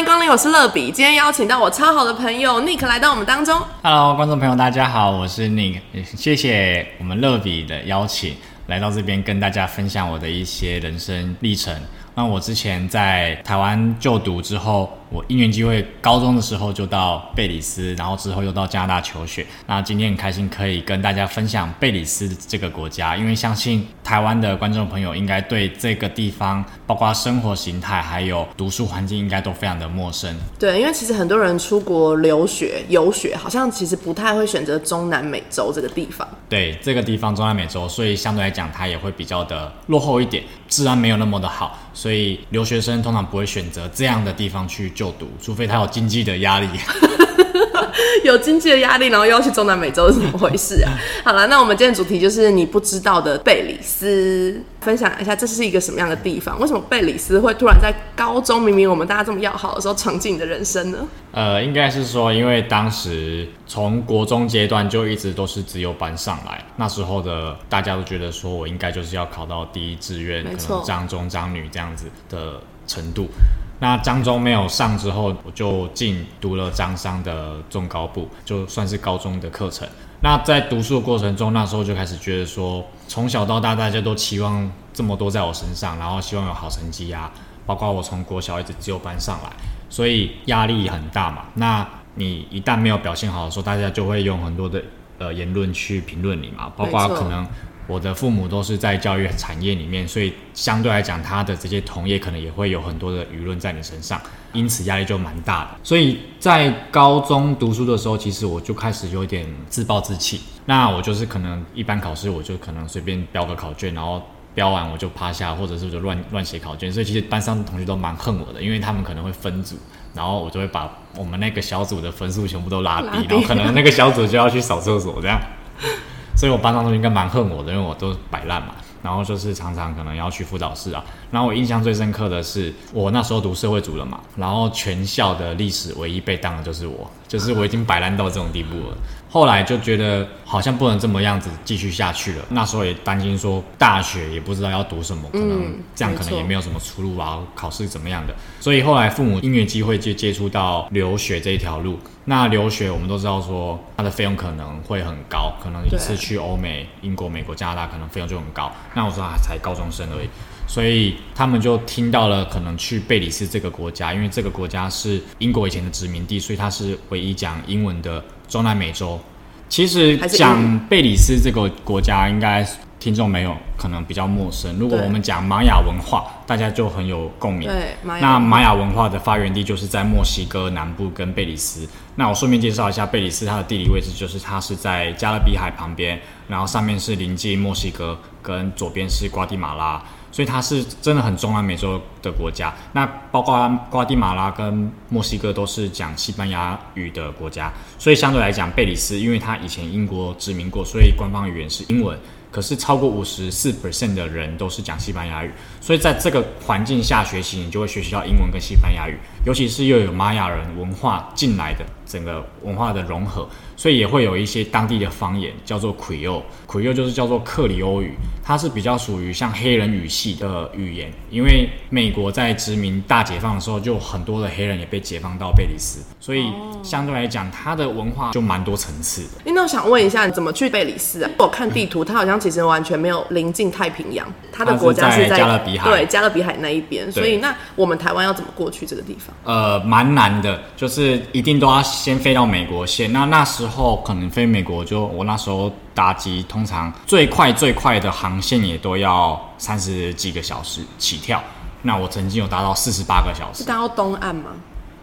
迎光临，我是乐比。今天邀请到我超好的朋友 Nick 来到我们当中。Hello，观众朋友，大家好，我是 Nick，谢谢我们乐比的邀请，来到这边跟大家分享我的一些人生历程。那我之前在台湾就读之后，我因缘机会，高中的时候就到贝里斯，然后之后又到加拿大求学。那今天很开心可以跟大家分享贝里斯这个国家，因为相信台湾的观众朋友应该对这个地方，包括生活形态还有读书环境，应该都非常的陌生。对，因为其实很多人出国留学、游学，好像其实不太会选择中南美洲这个地方。对这个地方中南美洲，所以相对来讲，它也会比较的落后一点，治安没有那么的好，所以留学生通常不会选择这样的地方去就读，除非他有经济的压力。有经济的压力，然后又要去中南美洲是怎么回事啊？好了，那我们今天主题就是你不知道的贝里斯，分享一下这是一个什么样的地方？为什么贝里斯会突然在高中明明我们大家这么要好的时候闯进你的人生呢？呃，应该是说，因为当时从国中阶段就一直都是自由班上来，那时候的大家都觉得说我应该就是要考到第一志愿，可能张中、张女这样子的程度。那张中没有上之后，我就进读了张商的中高部，就算是高中的课程。那在读书的过程中，那时候就开始觉得说，从小到大大家都期望这么多在我身上，然后希望有好成绩啊，包括我从国小一直自由班上来，所以压力很大嘛。那你一旦没有表现好的时候，大家就会用很多的呃言论去评论你嘛，包括可能我的父母都是在教育产业里面，所以相对来讲，他的这些同业可能也会有很多的舆论在你身上，因此压力就蛮大的。所以在高中读书的时候，其实我就开始有点自暴自弃。那我就是可能一般考试，我就可能随便标个考卷，然后标完我就趴下，或者是我就乱乱写考卷。所以其实班上的同学都蛮恨我的，因为他们可能会分组，然后我就会把我们那个小组的分数全部都拉低，拉低然后可能那个小组就要去扫厕所这样。所以我班上同学应该蛮恨我的，因为我都摆烂嘛。然后就是常常可能要去辅导室啊。然后我印象最深刻的是，我那时候读社会组了嘛，然后全校的历史唯一被当的就是我，就是我已经摆烂到这种地步了。后来就觉得好像不能这么样子继续下去了。那时候也担心说大学也不知道要读什么，可能这样可能也没有什么出路啊，考试怎么样的。所以后来父母因缘机会就接触到留学这一条路。那留学我们都知道说它的费用可能会很高，可能一次去欧美、英国、美国、加拿大可能费用就很高。那我说啊才高中生而已。所以他们就听到了可能去贝里斯这个国家，因为这个国家是英国以前的殖民地，所以它是唯一讲英文的中南美洲。其实讲贝里斯这个国家，应该听众没有可能比较陌生。如果我们讲玛雅文化，大家就很有共鸣。对，玛雅那玛雅文化的发源地就是在墨西哥南部跟贝里斯。那我顺便介绍一下贝里斯，它的地理位置就是它是在加勒比海旁边，然后上面是临近墨西哥，跟左边是瓜地马拉，所以它是真的很中南美洲的国家。那包括瓜地马拉跟墨西哥都是讲西班牙语的国家，所以相对来讲，贝里斯因为它以前英国殖民过，所以官方语言是英文。可是超过五十四 percent 的人都是讲西班牙语，所以在这个环境下学习，你就会学习到英文跟西班牙语，尤其是又有玛雅人文化进来的整个文化的融合，所以也会有一些当地的方言叫做 Creole，Creole 就是叫做克里欧语，它是比较属于像黑人语系的语言，因为美国在殖民大解放的时候，就很多的黑人也被解放到贝里斯，所以相对来讲，它的文化就蛮多层次的。诶那我想问一下，你怎么去贝里斯啊？我看地图，它好像其实完全没有临近太平洋，它的国家是在在加勒比海对加勒比海那一边。所以那我们台湾要怎么过去这个地方？呃，蛮难的，就是一定都要先飞到美国线。那那时候可能飞美国就，我那时候搭机，通常最快最快的航线也都要三十几个小时起跳。那我曾经有搭到四十八个小时，是搭到东岸吗？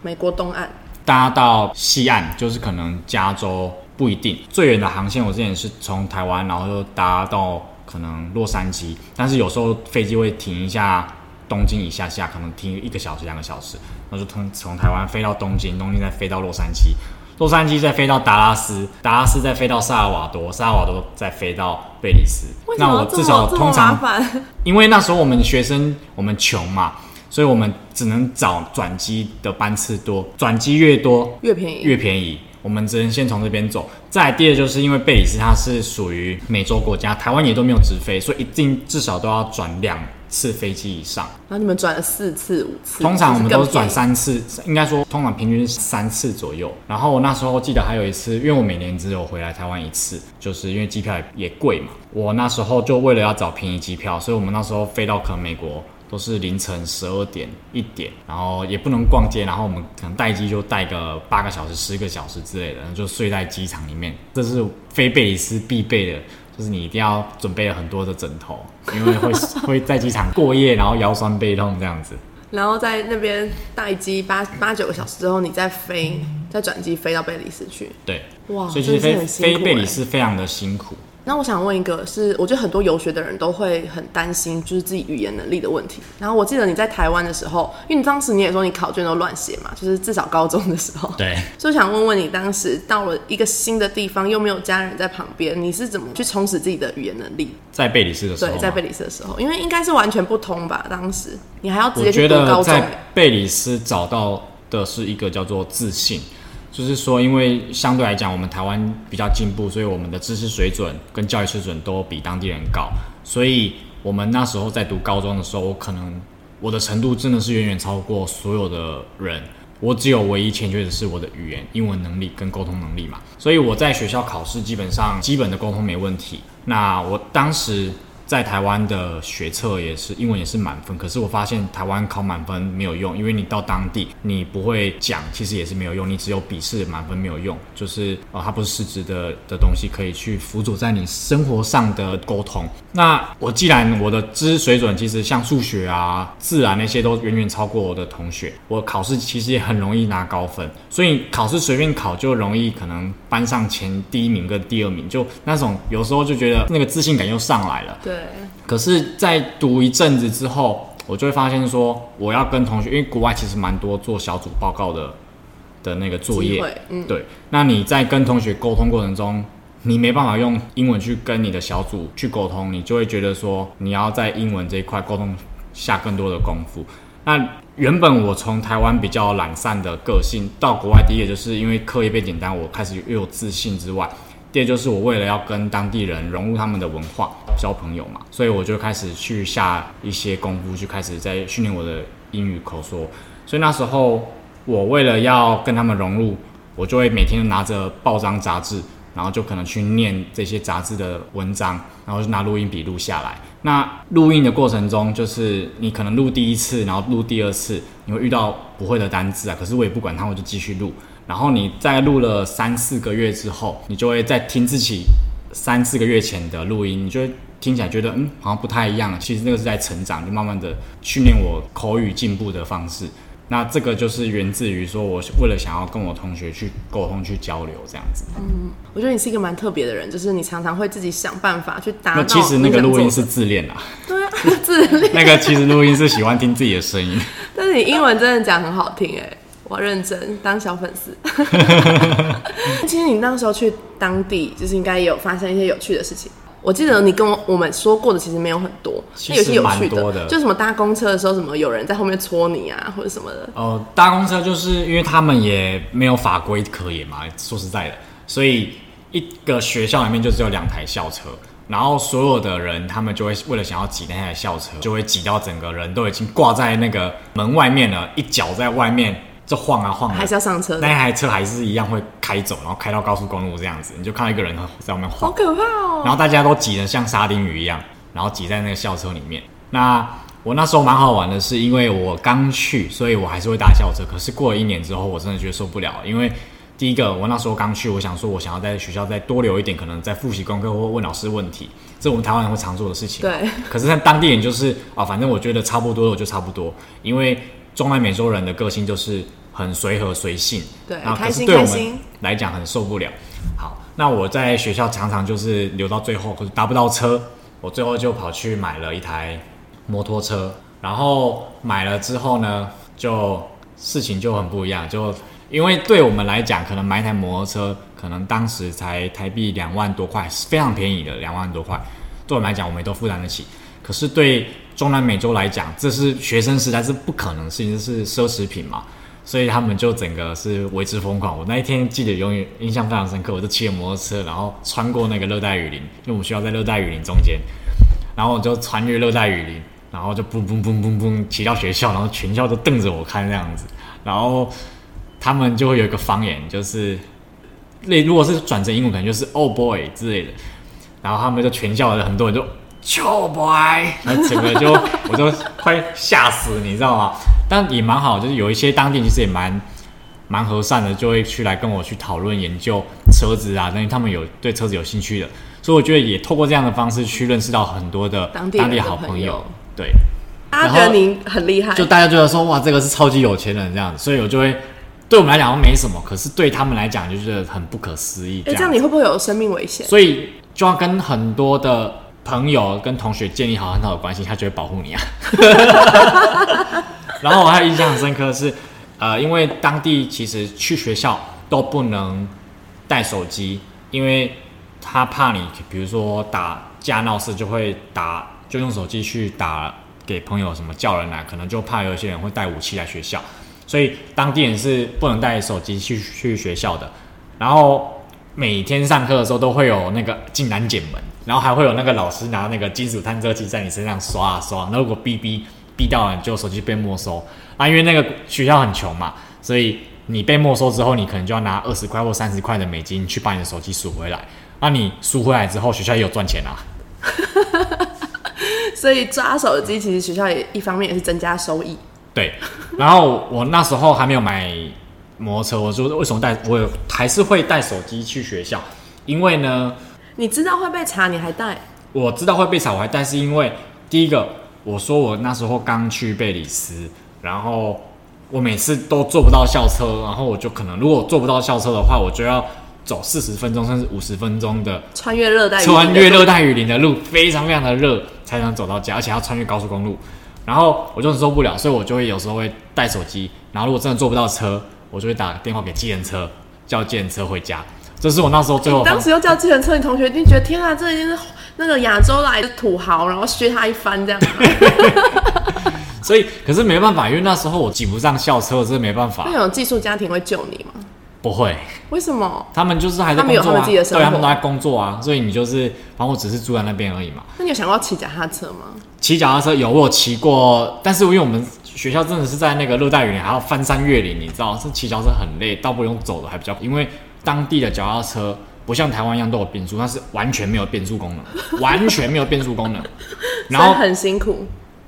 美国东岸？搭到西岸，就是可能加州不一定。最远的航线我之前是从台湾，然后又搭到可能洛杉矶，但是有时候飞机会停一下东京一下下，可能停一个小时、两个小时，然后就从从台湾飞到东京，东京再飞到洛杉矶，洛杉矶再飞到达拉斯，达拉斯再飞到萨尔瓦多，萨尔瓦多再飞到贝里斯。那我至少通常？因为那时候我们学生我们穷嘛，所以我们只能找转机的班次多，转机越多越便宜越便宜。我们只能先从这边走。再来第二就是因为贝里斯它是属于美洲国家，台湾也都没有直飞，所以一定至少都要转两次飞机以上。然后你们转了四次、五次，通常我们都是转。三次，应该说通常平均是三次左右。然后我那时候记得还有一次，因为我每年只有回来台湾一次，就是因为机票也也贵嘛。我那时候就为了要找便宜机票，所以我们那时候飞到可能美国都是凌晨十二点一点，然后也不能逛街，然后我们可能待机就待个八个小时、十个小时之类的，然后就睡在机场里面。这是飞贝里斯必备的。就是你一定要准备了很多的枕头，因为会 会在机场过夜，然后腰酸背痛这样子。然后在那边待机八八九个小时之后，你再飞，再转机飞到贝里斯去。对，哇，所以其实飞飞贝里欸斯非常的辛苦。那我想问一个是，我觉得很多游学的人都会很担心，就是自己语言能力的问题。然后我记得你在台湾的时候，因为你当时你也说你考卷都乱写嘛，就是至少高中的时候。对，所以我想问问你，当时到了一个新的地方，又没有家人在旁边，你是怎么去充实自己的语言能力？在贝里斯的时候嘛，，对在贝里斯的时候，因为应该是完全不通吧？当时你还要直接去读高中、得在贝里斯找到的是一个叫做自信，就是说，因为相对来讲，我们台湾比较进步，所以我们的知识水准跟教育水准都比当地人高，所以我们那时候在读高中的时候，我可能我的程度真的是远远超过所有的人。我只有唯一欠缺的是我的语言、英文能力跟沟通能力嘛，所以我在学校考试基本上基本的沟通没问题。那我当时在台湾的学测也是英文也是满分，可是我发现台湾考满分没有用，因为你到当地你不会讲，其实也是没有用，你只有笔试满分没有用，就是呃它不是实质的的东西可以去辅佐在你生活上的沟通。那我既然我的知识水准其实像数学啊、自然那些都远远超过我的同学，我考试其实也很容易拿高分，所以考试随便考就容易可能班上前第一名跟第二名，就那种有时候就觉得那个自信感又上来了。对，可是，在读一阵子之后，我就会发现说，我要跟同学，因为国外其实蛮多做小组报告的的那个作业，嗯，对。那你在跟同学沟通过程中，你没办法用英文去跟你的小组去沟通，你就会觉得说，你要在英文这一块沟通下更多的功夫。那原本我从台湾比较懒散的个性，到国外，第一个就是因为课业变简单，我开始又有自信之外，第二就是我为了要跟当地人融入他们的文化，交朋友嘛，所以我就开始去下一些功夫，去开始在训练我的英语口说。所以那时候我为了要跟他们融入，我就会每天拿着报章杂志，然后就可能去念这些杂志的文章，然后就拿录音笔录下来。那录音的过程中，就是你可能录第一次，然后录第二次，你会遇到不会的单字啊，可是我也不管它，我就继续录。然后你在录了三四个月之后，你就会再听自己三四个月前的录音，你就会听起来觉得嗯好像不太一样。其实那个是在成长，就慢慢的训练我口语进步的方式。那这个就是源自于说，我为了想要跟我同学去沟通、去交流这样子。嗯我觉得你是一个蛮特别的人，就是你常常会自己想办法去达到那。其实那个录音是自恋啦，对啊，自恋。那个其实录音是喜欢听自己的声音。但是你英文真的讲很好听哎，我要认真当小粉丝。其实你那时候去当地，就是应该也有发生一些有趣的事情。我记得你跟我我们说过的其实没有很多，其那有些有蛮多的就什么搭公车的时候，什么有人在后面搓你啊，或者什么的。哦，搭公车就是因为他们也没有法规可言嘛，说实在的，所以一个学校里面就只有两台校车，然后所有的人他们就会为了想要挤那台校车，就会挤到整个人都已经挂在那个门外面了，一脚在外面就晃啊晃啊，还是要上车那台车还是一样会开走，然后开到高速公路这样子，你就看到一个人在外面晃好。可怕哦！然后大家都挤得像沙丁鱼一样，然后挤在那个校车里面。那我那时候蛮好玩的，是因为我刚去，所以我还是会搭校车。可是过了一年之后，我真的觉得受不了，因为第一个我那时候刚去，我想说我想要在学校再多留一点，可能在复习功课或问老师问题，这我们台湾人会常做的事情。对。可是在当地人就是啊，反正我觉得差不多了，我就差不多，因为中南美洲人的个性就是很随和随性，对然后可开心是对我们来讲很受不了。好，那我在学校常常就是留到最后，可是搭不到车，我最后就跑去买了一台摩托车。然后买了之后呢，就事情就很不一样，就因为对我们来讲，可能买一台摩托车，可能当时才台币两万多块，是非常便宜的，两万多块，对我们来讲，我们都负担得起。可是对中南美洲来讲，这是学生时代是不可能的事情，这是奢侈品嘛。所以他们就整个是为之疯狂。我那一天记得永远印象非常深刻，我就骑着摩托车，然后穿过那个热带雨林，因为我们学校在热带雨林中间，然后我就穿越热带雨林，然后就嘣嘣嘣嘣嘣骑到学校，然后全校都瞪着我看这样子，然后他们就会有一个方言，就是那如果是转成英文，可能就是 “oh boy” 之类的，然后他们就全校的很多人就 “cho boy”，那整个就我就快吓死，你知道吗？但也蛮好，就是有一些当地其实也蛮蛮和善的，就会去来跟我去讨论研究车子啊，等于他们有对车子有兴趣的，所以我觉得也透过这样的方式去认识到很多的当地好朋朋友对。大家觉得你很厉害，就大家觉得说哇，这个是超级有钱人这样子，所以我就会对我们来讲没什么，可是对他们来讲就觉得很不可思议。哎、这样你会不会有生命危险？所以就要跟很多的朋友跟同学建立好很好的关系，他就会保护你啊。然后我还印象深刻是，呃，因为当地其实去学校都不能带手机，因为他怕你，比如说打架闹事就会打，就用手机去打给朋友什么叫人来，可能就怕有些人会带武器来学校，所以当地人是不能带手机去去学校的。然后每天上课的时候都会有那个进南检门，然后还会有那个老师拿那个金属探测器在你身上刷啊刷，那如果哔哔哔到了，你就手机被没收啊。因为那个学校很穷嘛，所以你被没收之后，你可能就要拿二十块或三十块的美金去把你的手机赎回来。那你赎回来之后，学校也有赚钱啊。所以抓手机其实学校也一方面也是增加收益。对，然后我那时候还没有买摩托车，我说为什么带我还是会带手机去学校，因为呢，你知道会被查，你还带？我知道会被查，我还带是因为第一个，我说我那时候刚去贝里斯，然后我每次都坐不到校车，然后我就可能如果坐不到校车的话，我就要走四十分钟甚至五十分钟的穿越热带雨林的穿越热带雨林的路，非常非常的热，才能走到家，而且要穿越高速公路。然后我就受不了，所以我就会有时候会带手机。然后如果真的坐不到车，我就会打电话给计程车，叫计程车回家。这是我那时候最后当时又叫计程车，你同学一定觉得天啊，这已经是那个亚洲来的土豪，然后削他一番这样。所以可是没办法，因为那时候我挤不上校车，这是没办法那。有寄宿家庭会救你吗？不会，为什么？他们就是还在工作啊，他们自己的生活对，他们都在工作啊，所以你就是，反正我只是住在那边而已嘛。那你有想过要骑脚踏车吗？骑脚踏车有我有骑过，但是因为我们学校真的是在那个热带雨林，还要翻山越岭，你知道，是骑脚踏车很累，倒不用走的还比较，因为当地的脚踏车不像台湾一样都有变速，它是完全没有变速功能，完全没有变速功能，然后很辛苦，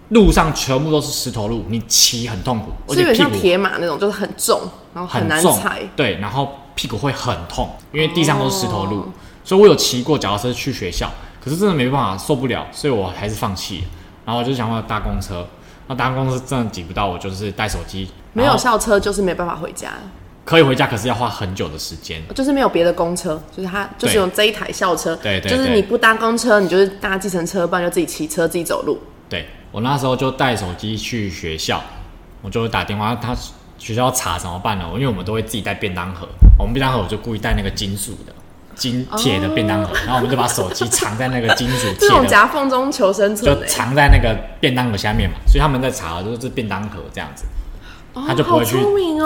路上全部都是石头路，你骑很痛苦，而是有点像且屁股铁马那种，就是很重，然后很重难踩。，对，然后屁股会很痛，因为地上都是石头路，哦所以我有骑过脚踏车去学校，可是真的没办法，受不了，所以我还是放弃了。然后我就想要搭公车，那搭公车真的挤不到，我就是带手机，没有后校车就是没办法回家，可以回家，可是要花很久的时间。就是没有别的公车，就是他就是对有这一台校车，对对对就是你不搭公车，你就是搭计程车，不然就自己骑车自己走路。对我那时候就带手机去学校，我就会打电话，他学校查怎么办呢？因为我们都会自己带便当盒，我们便当盒我就故意带那个金属的。金铁的便当盒，然后我们就把手机藏在那个金属 这种夹缝中求生存、就欸，藏在那个便当盒下面嘛，所以他们在查就是便当盒这样子，哦他就不会去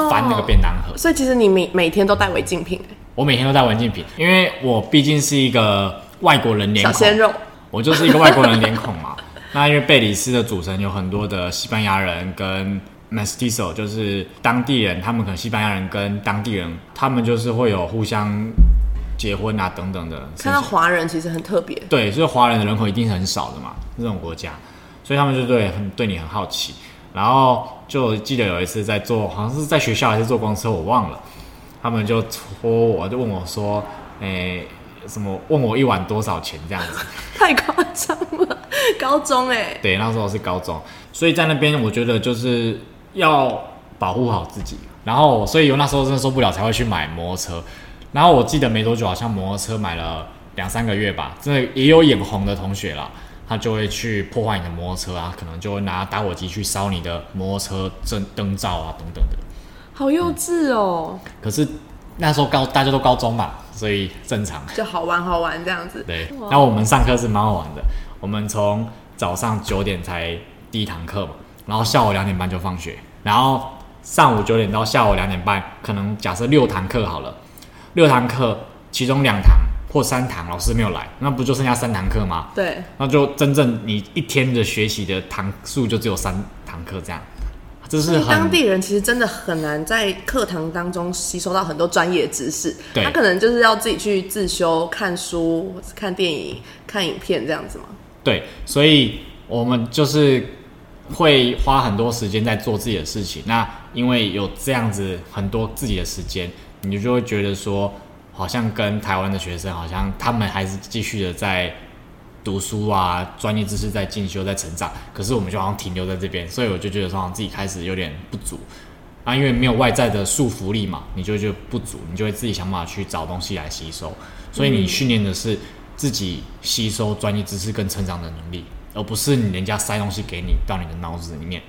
翻那个便当盒。所以其实你每每天都带违禁品、欸，我每天都带违禁品，因为我毕竟是一个外国人脸孔，小鲜肉。我就是一个外国人脸孔嘛。那因为贝里斯的组成有很多的西班牙人跟 mestizo，就是当地人，他们可能西班牙人跟当地人，他们就是会有互相结婚啊等等的事看到。华人其实很特别，对，所以华人的人口一定是很少的嘛，这种国家，所以他们就对很对你很好奇。然后就记得有一次在坐，好像是在学校还是坐公车，我忘了，他们就戳我，就问我说，诶、什么问我一碗多少钱这样子。太夸张了。高中哎、对，那时候是高中，所以在那边我觉得就是要保护好自己。然后，所以我那时候真的受不了，才会去买摩托车。然后我记得没多久，好像摩托车买了两三个月吧，真的也有眼红的同学啦，他就会去破坏你的摩托车啊，可能就会拿打火机去烧你的摩托车灯灯罩啊等等的。好幼稚哦，可是那时候高大家都高中嘛，所以正常。就好玩好玩这样子。对，哇那我们上课是蛮好玩的。我们从早上九点才第一堂课嘛，然后下午两点半就放学，然后上午九点到下午两点半，可能假设六堂课好了，六堂课其中两堂或三堂老师没有来，那不就剩下三堂课吗？对，那就真正你一天的学习的堂数就只有三堂课这样，这是当地人其实真的很难在课堂当中吸收到很多专业知识，对他可能就是要自己去自修、看书、看电影、看影片这样子嘛。对，所以我们就是会花很多时间在做自己的事情。那因为有这样子很多自己的时间，你就会觉得说，好像跟台湾的学生，好像他们还是继续的在读书啊，专业知识在进修，在成长。可是我们就好像停留在这边，所以我就觉得说，自己开始有点不足啊，因为没有外在的束缚力嘛，你就就不足，你就会自己想办法去找东西来吸收。所以你训练的是自己吸收专业知识跟成长的能力，而不是你人家塞东西给你到你的脑子里面。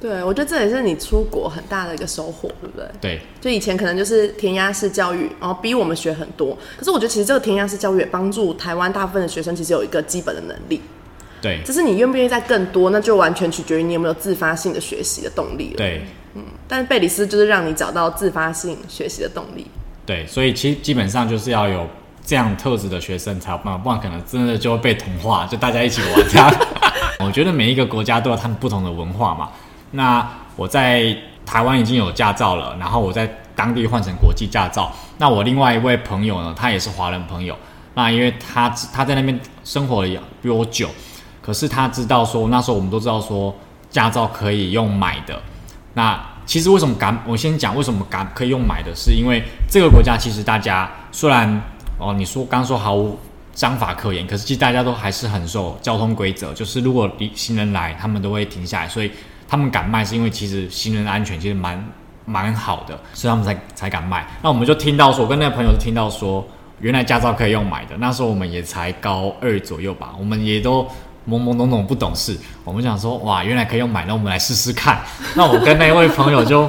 对，我觉得这也是你出国很大的一个收获，对不对？对就以前可能就是填鸭式教育，然后逼我们学很多。可是我觉得其实这个填鸭式教育也帮助台湾大部分的学生其实有一个基本的能力，对只是你愿不愿意再更多，那就完全取决于你有没有自发性的学习的动力了。对嗯但是贝里斯就是让你找到自发性学习的动力。对，所以其实基本上就是要有这样特质的学生才有办法，不然可能真的就会被同化，就大家一起玩这样。我觉得每一个国家都有他们不同的文化嘛。那我在台湾已经有驾照了，然后我在当地换成国际驾照。那我另外一位朋友呢，他也是华人朋友。那因为他他在那边生活也比我久，可是他知道说那时候我们都知道说驾照可以用买的。那其实为什么敢？我先讲为什么敢可以用买的，是因为这个国家其实大家虽然哦你说刚说毫无章法可言，可是其实大家都还是很受交通规则，就是如果行人来，他们都会停下来，所以他们敢卖是因为其实行人的安全其实蛮蛮好的，所以他们才才敢卖。那我们就听到说，我跟那个朋友就听到说，原来驾照可以用买的，那时候我们也才高二左右吧，我们也都。懵懵懂懂不懂事，我们想说哇，原来可以用买，那我们来试试看。那我跟那位朋友就，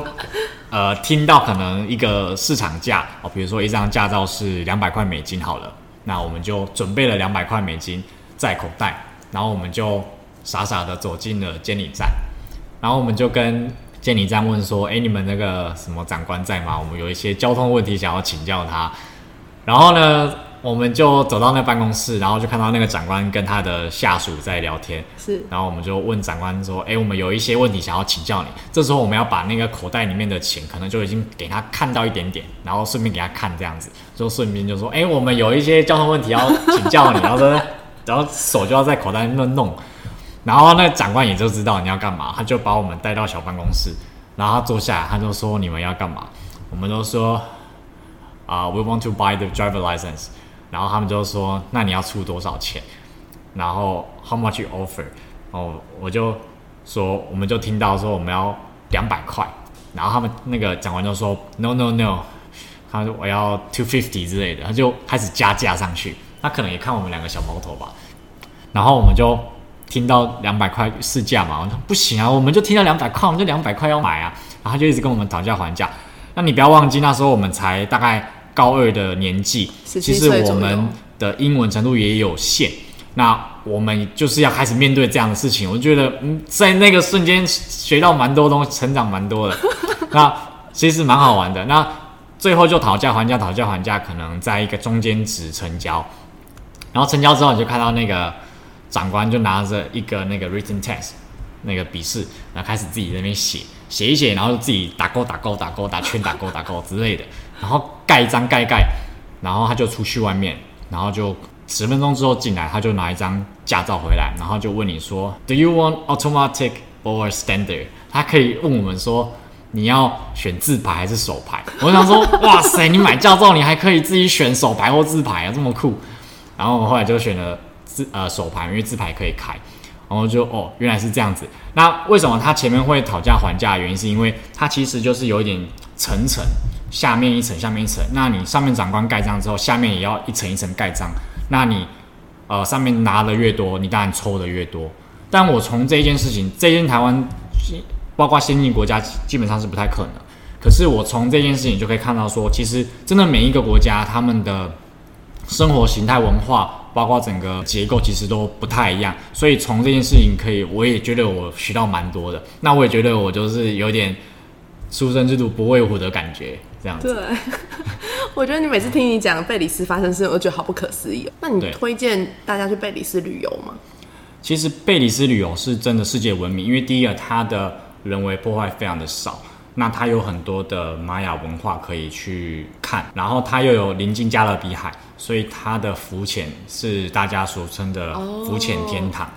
呃，听到可能一个市场价哦，比如说一张驾照是两百块美金好了，那我们就准备了两百块美金在口袋，然后我们就傻傻的走进了监理站，然后我们就跟监理站问说，哎，你们那个什么长官在吗？我们有一些交通问题想要请教他。然后呢，我们就走到那办公室，然后就看到那个长官跟他的下属在聊天。是，然后我们就问长官说：“哎，我们有一些问题想要请教你。”这时候我们要把那个口袋里面的钱，可能就已经给他看到一点点，然后顺便给他看这样子，就顺便就说：“哎，我们有一些交通问题要请教你。”然后说，然后手就要在口袋里面弄，然后那长官也就知道你要干嘛，他就把我们带到小办公室，然后他坐下来，他就说：“你们要干嘛？”我们都说：“啊、w e want to buy the driver license。”然后他们就说：“那你要出多少钱？”然后 How much you offer？哦，我就说，我们就听到说我们要两百块，然后他们那个长官就说 No No No，他说我要 two fifty 之类的，他就开始加价上去。他可能也看我们两个小毛头吧，然后我们就听到两百块市价嘛，我说不行啊，我们就听到两百块，我们就两百块要买啊，然后他就一直跟我们讨价还价。那你不要忘记，那时候我们才大概高二的年纪，其实我们的英文程度也有限。那我们就是要开始面对这样的事情，我就觉得，嗯，在那个瞬间学到蛮多东西，成长蛮多的。那其实蛮好玩的。那最后就讨价还价，讨价还价，可能在一个中间值成交。然后成交之后，你就看到那个长官就拿着一个那个 written test 那个笔试，然后开始自己在那边写写一写，然后就自己打勾打勾打勾打圈打勾打勾之类的，然后盖一张盖盖，然后他就出去外面，然后就十分钟之后进来，他就拿一张驾照回来，然后就问你说，Do you want automatic or standard？他可以问我们说。你要选自排还是手排？我想说，哇塞，你买驾照你还可以自己选手排或自排啊，这么酷！然后我后来就选了自呃手牌，因为自牌可以开，然后就哦原来是这样子。那为什么他前面会讨价还价？原因是因为它其实就是有一点层层，下面一层，下面一层。那你上面长官盖章之后，下面也要一层一层盖章。那你呃上面拿的越多，你当然抽的越多。但我从这件事情，这件台湾包括先进国家基本上是不太可能。可是我从这件事情就可以看到说，其实真的每一个国家他们的生活形态、文化，包括整个结构，其实都不太一样。所以从这件事情可以，我也觉得我学到蛮多的。那我也觉得我就是有点书生之徒不畏虎的感觉，这样子。对，我觉得你每次听你讲贝里斯发生事，我都觉得好不可思议哦。那你推荐大家去贝里斯旅游吗？其实贝里斯旅游是真的世界闻名，因为第一个它的人为破坏非常的少，那它有很多的玛雅文化可以去看，然后它又有临近加勒比海，所以它的浮潜是大家俗称的浮潜天堂。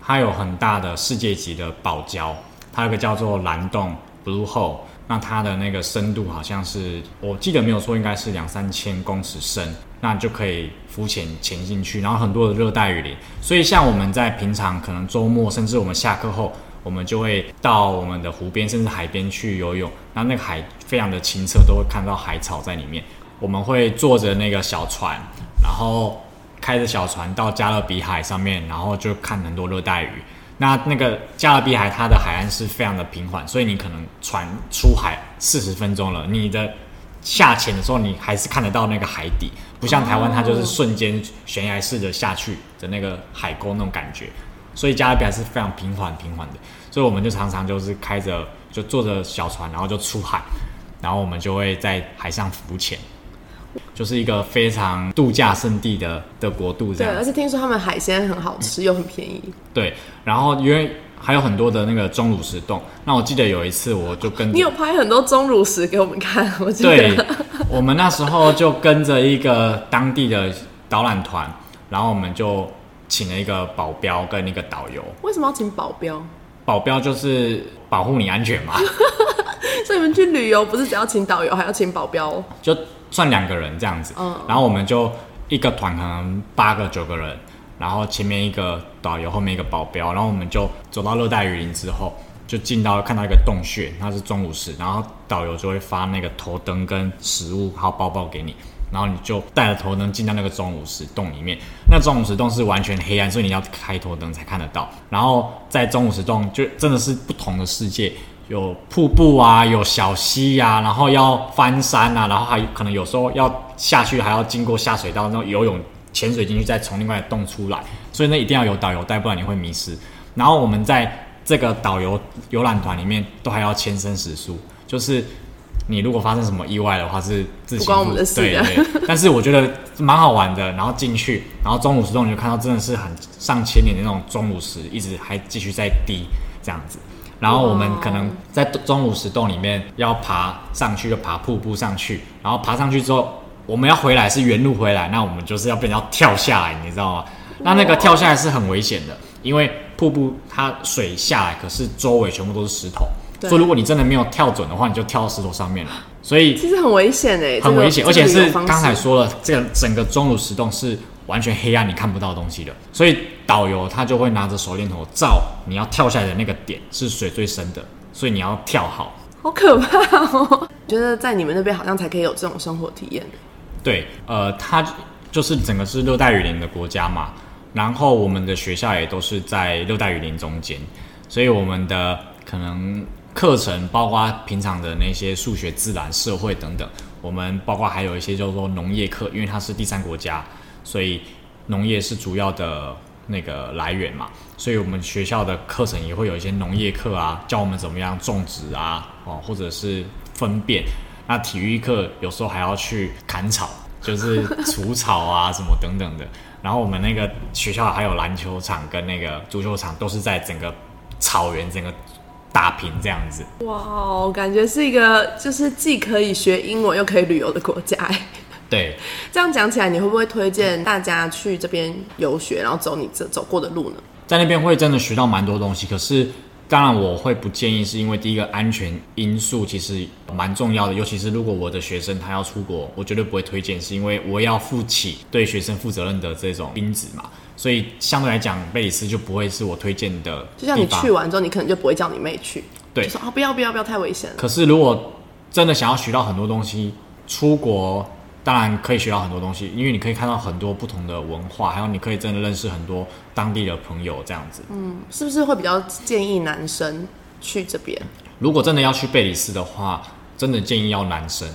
它有很大的世界级的堡礁，它有个叫做蓝洞 （Blue Hole），那它的那个深度好像是我记得没有错，应该是两三千公尺深，那你就可以浮潜潜进去，然后很多的热带雨林。所以像我们在平常可能周末，甚至我们下课后，我们就会到我们的湖边甚至海边去游泳，那那个海非常的清澈，都会看到海草在里面。我们会坐着那个小船，然后开着小船到加勒比海上面，然后就看很多热带鱼。那那个加勒比海它的海岸是非常的平缓，所以你可能船出海四十分钟了，你的下潜的时候你还是看得到那个海底，不像台湾它就是瞬间悬崖式的下去的那个海沟那种感觉。所以加勒比海是非常平缓平缓的，所以我们就常常就是开着就坐着小船，然后就出海，然后我们就会在海上浮潜。就是一个非常度假胜地的的国度，这对，样而且听说他们海鲜很好吃又很便宜。对。然后因为还有很多的那个钟乳石洞，那我记得有一次我就跟你有拍很多钟乳石给我们看，我记得对得。，我们那时候就跟着一个当地的导览团，然后我们就请了一个保镖跟一个导游。为什么要请保镖？保镖就是保护你安全嘛，所以你们去旅游不是只要请导游，还要请保镖哦？就算两个人这样子。嗯然后我们就一个团可能八个九个人，然后前面一个导游，后面一个保镖，然后我们就走到热带雨林之后，就进到看到一个洞穴，它是钟乳石，然后导游就会发那个头灯跟食物还有包包给你。然后你就带着头灯进到那个钟乳石洞里面，那钟乳石洞是完全黑暗，所以你要开头灯才看得到。然后在钟乳石洞就真的是不同的世界，有瀑布啊，有小溪呀、然后要翻山啊，然后还可能有时候要下去，还要经过下水道，那种游泳潜水进去，再从另外的洞出来，所以那一定要有导游带，不然你会迷失。然后我们在这个导游游览团里面都还要签生死书，就是你如果发生什么意外的话是自己不关我们的事的对对，但是我觉得蛮好玩的。然后进去，然后钟乳石洞你就看到真的是很上千年的那种钟乳石，一直还继续在滴这样子。然后我们可能在钟乳石洞里面要爬上去，就爬瀑布上去，然后爬上去之后，我们要回来是原路回来，那我们就是要变成要跳下来，你知道吗？那那个跳下来是很危险的，因为瀑布它水下来，可是周围全部都是石头，对所以如果你真的没有跳准的话，你就跳到石头上面了。所以其实很危险哎，很危险，而且是刚才说了，这个整个钟乳石洞是完全黑暗，你看不到东西的。所以导游他就会拿着手电筒照你要跳下来的那个点是水最深的，所以你要跳好。好可怕哦！觉得在你们那边好像才可以有这种生活体验。对，呃，它就是整个是热带雨林的国家嘛，然后我们的学校也都是在热带雨林中间，所以我们的可能课程，包括平常的那些数学、自然、社会等等，我们包括还有一些叫做农业课，因为它是第三国家，所以农业是主要的那个来源嘛，所以我们学校的课程也会有一些农业课啊，教我们怎么样种植啊，哦，或者是分辨。那体育课有时候还要去砍草，就是除草啊什么等等的。然后我们那个学校还有篮球场跟那个足球场，都是在整个草原整个打平这样子。哇哦，感觉是一个就是既可以学英文又可以旅游的国家哎。对，这样讲起来，你会不会推荐大家去这边游学，然后走你这走过的路呢？在那边会真的学到蛮多东西，可是当然我会不建议，是因为第一个安全因素其实蛮重要的，尤其是如果我的学生他要出国，我绝对不会推荐，是因为我要负起对学生负责任的这种因子嘛，所以相对来讲，贝里斯就不会是我推荐的就像你去完之后，你可能就不会叫你妹去，对。就说啊不要不要不要太危险了。可是如果真的想要学到很多东西，出国当然可以学到很多东西，因为你可以看到很多不同的文化，还有你可以真的认识很多当地的朋友这样子。嗯是不是会比较建议男生去这边如果真的要去贝里斯的话，真的建议要男生，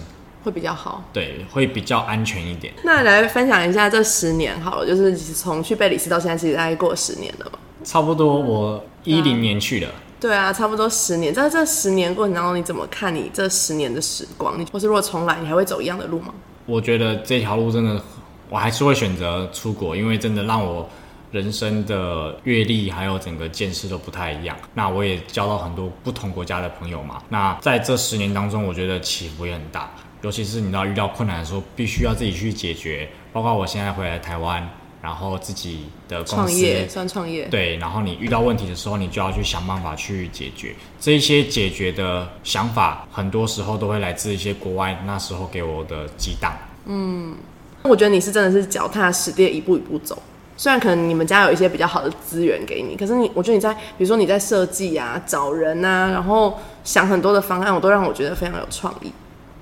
会比较好？对，会比较安全一点。那来分享一下这十年好了，就是从去贝里斯到现在，其实大概过十年了嘛。差不多我一零年去的，对啊，差不多十年。在这十年过程当中，你怎么看你这十年的时光？你或是如果重来，你还会走一样的路吗？我觉得这条路真的，我还是会选择出国，因为真的让我人生的阅历还有整个见识都不太一样。那我也交到很多不同国家的朋友嘛。那在这十年当中，我觉得起伏也很大，尤其是你知道遇到困难的时候，必须要自己去解决。包括我现在回来台湾。然后自己的创业算创业，对。然后你遇到问题的时候，你就要去想办法去解决。这一些解决的想法，很多时候都会来自一些国外那时候给我的激荡。嗯，我觉得你是真的是脚踏实地，一步一步走。虽然可能你们家有一些比较好的资源给你，可是你，我觉得你在，比如说你在设计啊、找人啊，然后想很多的方案，我都让我觉得非常有创意。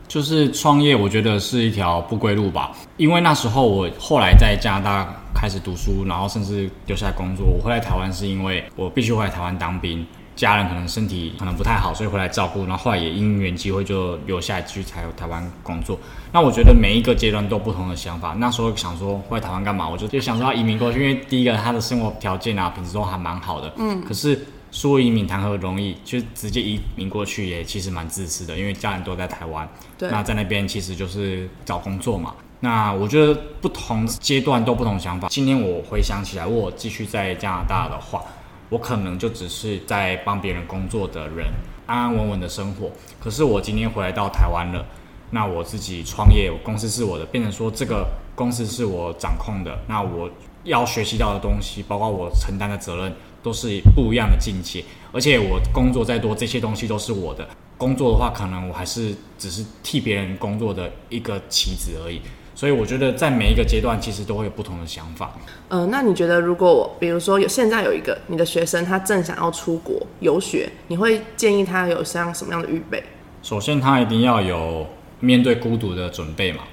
就是创业，我觉得是一条不归路吧。因为那时候我后来在加拿大开始读书，然后甚至留下来工作。我回来台湾是因为我必须回来台湾当兵，家人可能身体可能不太好，所以回来照顾。然后后来也因缘机会就留下来继续在台湾工作。那我觉得每一个阶段都不同的想法。那时候想说回来台湾干嘛？我就就想说要移民过去，因为第一个他的生活条件啊品质都还蛮好的。嗯，可是。说移民谈何容易？就直接移民过去也其实蛮自私的，因为家人都在台湾。对。那在那边其实就是找工作嘛。那我觉得不同阶段都不同想法。今天我回想起来，如果继续在加拿大的话，我可能就只是在帮别人工作的人，安安稳稳的生活。可是我今天回来到台湾了，那我自己创业，公司是我的，变成说这个公司是我掌控的。那我要学习到的东西，包括我承担的责任。都是不一样的境界，而且我工作再多，这些东西都是我的。工作的话，可能我还是只是替别人工作的一个棋子而已。所以我觉得在每一个阶段，其实都会有不同的想法。呃，那你觉得，如果比如说有现在有一个你的学生，他正想要出国游学，你会建议他有像什么样的预备？首先，他一定要有面对孤独的准备嘛。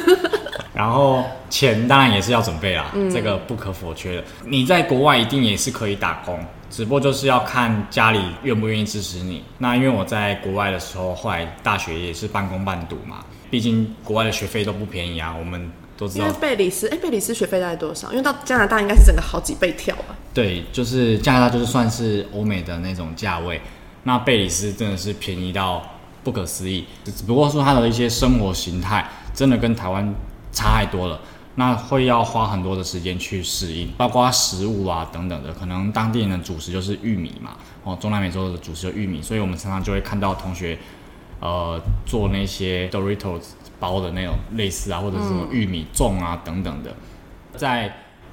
然后钱当然也是要准备啦，这个不可否缺的。你在国外一定也是可以打工，只不过就是要看家里愿不愿意支持你。那因为我在国外的时候，后来大学也是半工半读嘛，毕竟国外的学费都不便宜啊。我们都知道。因为贝里斯，哎，贝里斯学费大概多少？因为到加拿大应该是整个好几倍跳吧？对，就是加拿大就是算是欧美的那种价位，那贝里斯真的是便宜到不可思议。只不过说它的一些生活形态真的跟台湾。差太多了，那会要花很多的时间去适应，包括食物啊等等的，可能当地人的主食就是玉米嘛，哦，中南美洲的主食就玉米，所以我们常常就会看到同学，呃，做那些 Doritos 包的那种类似啊，或者是什么玉米粽啊等等的，在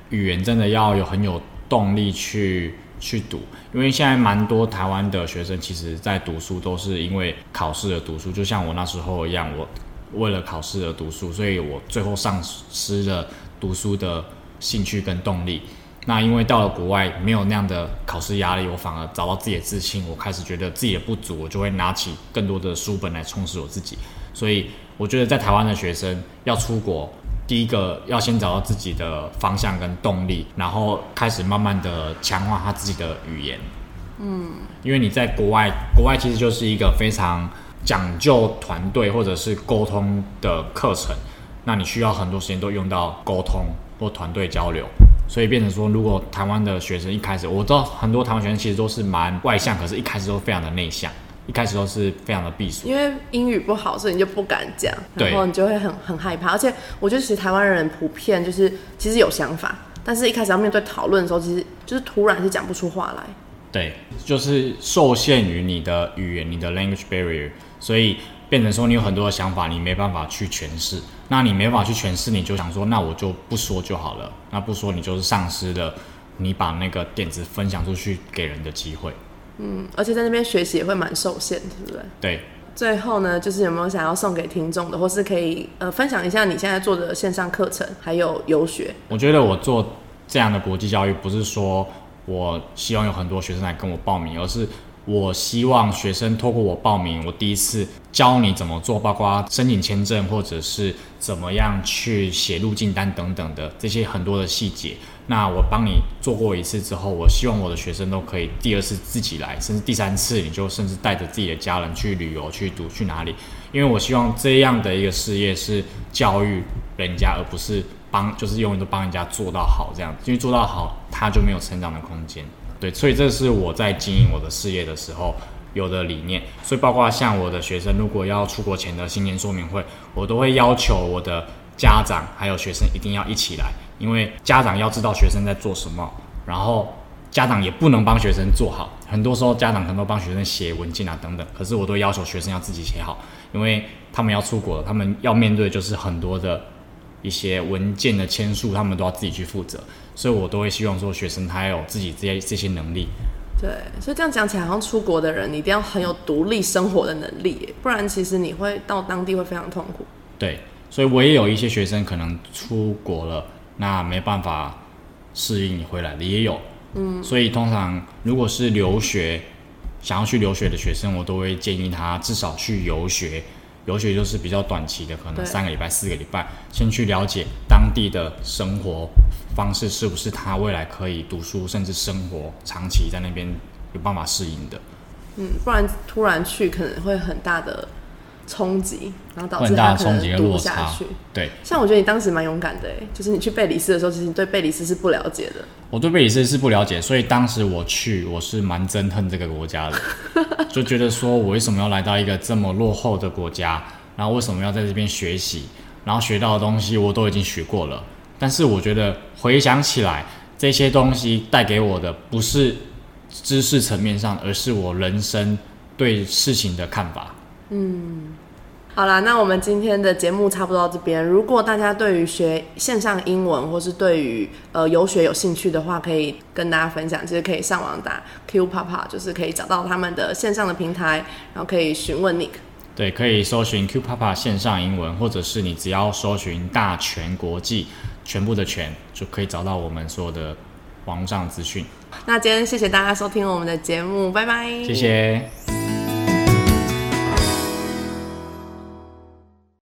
语言真的要有很有动力去去读，因为现在蛮多台湾的学生其实在读书都是因为考试而读书，就像我那时候一样，我。为了考试而读书，所以我最后丧失了读书的兴趣跟动力。那因为到了国外没有那样的考试压力，我反而找到自己的自信。我开始觉得自己的不足，我就会拿起更多的书本来充实我自己。所以我觉得在台湾的学生要出国，第一个要先找到自己的方向跟动力，然后开始慢慢的强化他自己的语言。嗯，因为你在国外，国外其实就是一个非常。讲究团队或者是沟通的课程，那你需要很多时间都用到沟通或团队交流，所以变成说，如果台湾的学生一开始，我知道很多台湾学生其实都是蛮外向，可是一开始都非常的内向，一开始都是非常的避暑，因为英语不好，所以你就不敢讲，然后你就会很很害怕。而且我觉得其实台湾人普遍就是其实有想法，但是一开始要面对讨论的时候，其实就是突然是讲不出话来。对，就是受限于你的语言，你的 language barrier。所以变成说，你有很多的想法，你没办法去诠释。那你没办法去诠释，你就想说，那我就不说就好了。那不说，你就是丧失了你把那个点子分享出去给人的机会。嗯，而且在那边学习也会蛮受限，对不对？对。最后呢，就是有没有想要送给听众的，或是可以呃分享一下你现在做的线上课程，还有游学？我觉得我做这样的国际教育，不是说我希望有很多学生来跟我报名，而是。我希望学生透过我报名，我第一次教你怎么做，包括申请签证，或者是怎么样去写入境单等等的这些很多的细节。那我帮你做过一次之后，我希望我的学生都可以第二次自己来，甚至第三次你就甚至带着自己的家人去旅游、去读、去哪里。因为我希望这样的一个事业是教育人家，而不是帮，就是永远都帮人家做到好这样。因为做到好，他就没有成长的空间。对，所以这是我在经营我的事业的时候，有的理念。所以包括像我的学生，如果要出国前的新年说明会，我都会要求我的家长还有学生一定要一起来，因为家长要知道学生在做什么，然后家长也不能帮学生做好。很多时候家长可能都帮学生写文件啊等等，可是我都要求学生要自己写好，因为他们要出国了，他们要面对的就是很多的一些文件的签署，他们都要自己去负责，所以我都会希望说学生他有自己这些这些能力。对，所以这样讲起来，好像出国的人你一定要很有独立生活的能力，不然其实你会到当地会非常痛苦。对，所以我也有一些学生可能出国了，那没办法适应回来的也有。嗯，所以通常如果是留学想要去留学的学生，我都会建议他至少去游学。游学就是比较短期的，可能三个礼拜、四个礼拜，先去了解当地的生活方式是不是他未来可以读书甚至生活长期在那边有办法适应的。嗯，不然突然去可能会很大的冲击，然后导致很大的他可能冲击跟读不下落差去。对像我觉得你当时蛮勇敢的，哎，就是你去贝里斯的时候，其实你对贝里斯是不了解的。我对贝里斯是不了解，所以当时我去，我是蛮憎恨这个国家的，就觉得说我为什么要来到一个这么落后的国家，然后为什么要在这边学习，然后学到的东西我都已经学过了，但是我觉得回想起来，这些东西带给我的不是知识层面上，而是我人生对事情的看法。好啦，那我们今天的节目差不多到这边。如果大家对于学线上英文，或是对于呃游学有兴趣的话，可以跟大家分享。其实可以上网打 Q Papa，就是可以找到他们的线上的平台，然后可以询问 Nick。对，可以搜寻 Q Papa 线上英文，或者是你只要搜寻大全国际，全部的全就可以找到我们所有的网络上的资讯。那今天谢谢大家收听我们的节目，拜拜。谢谢。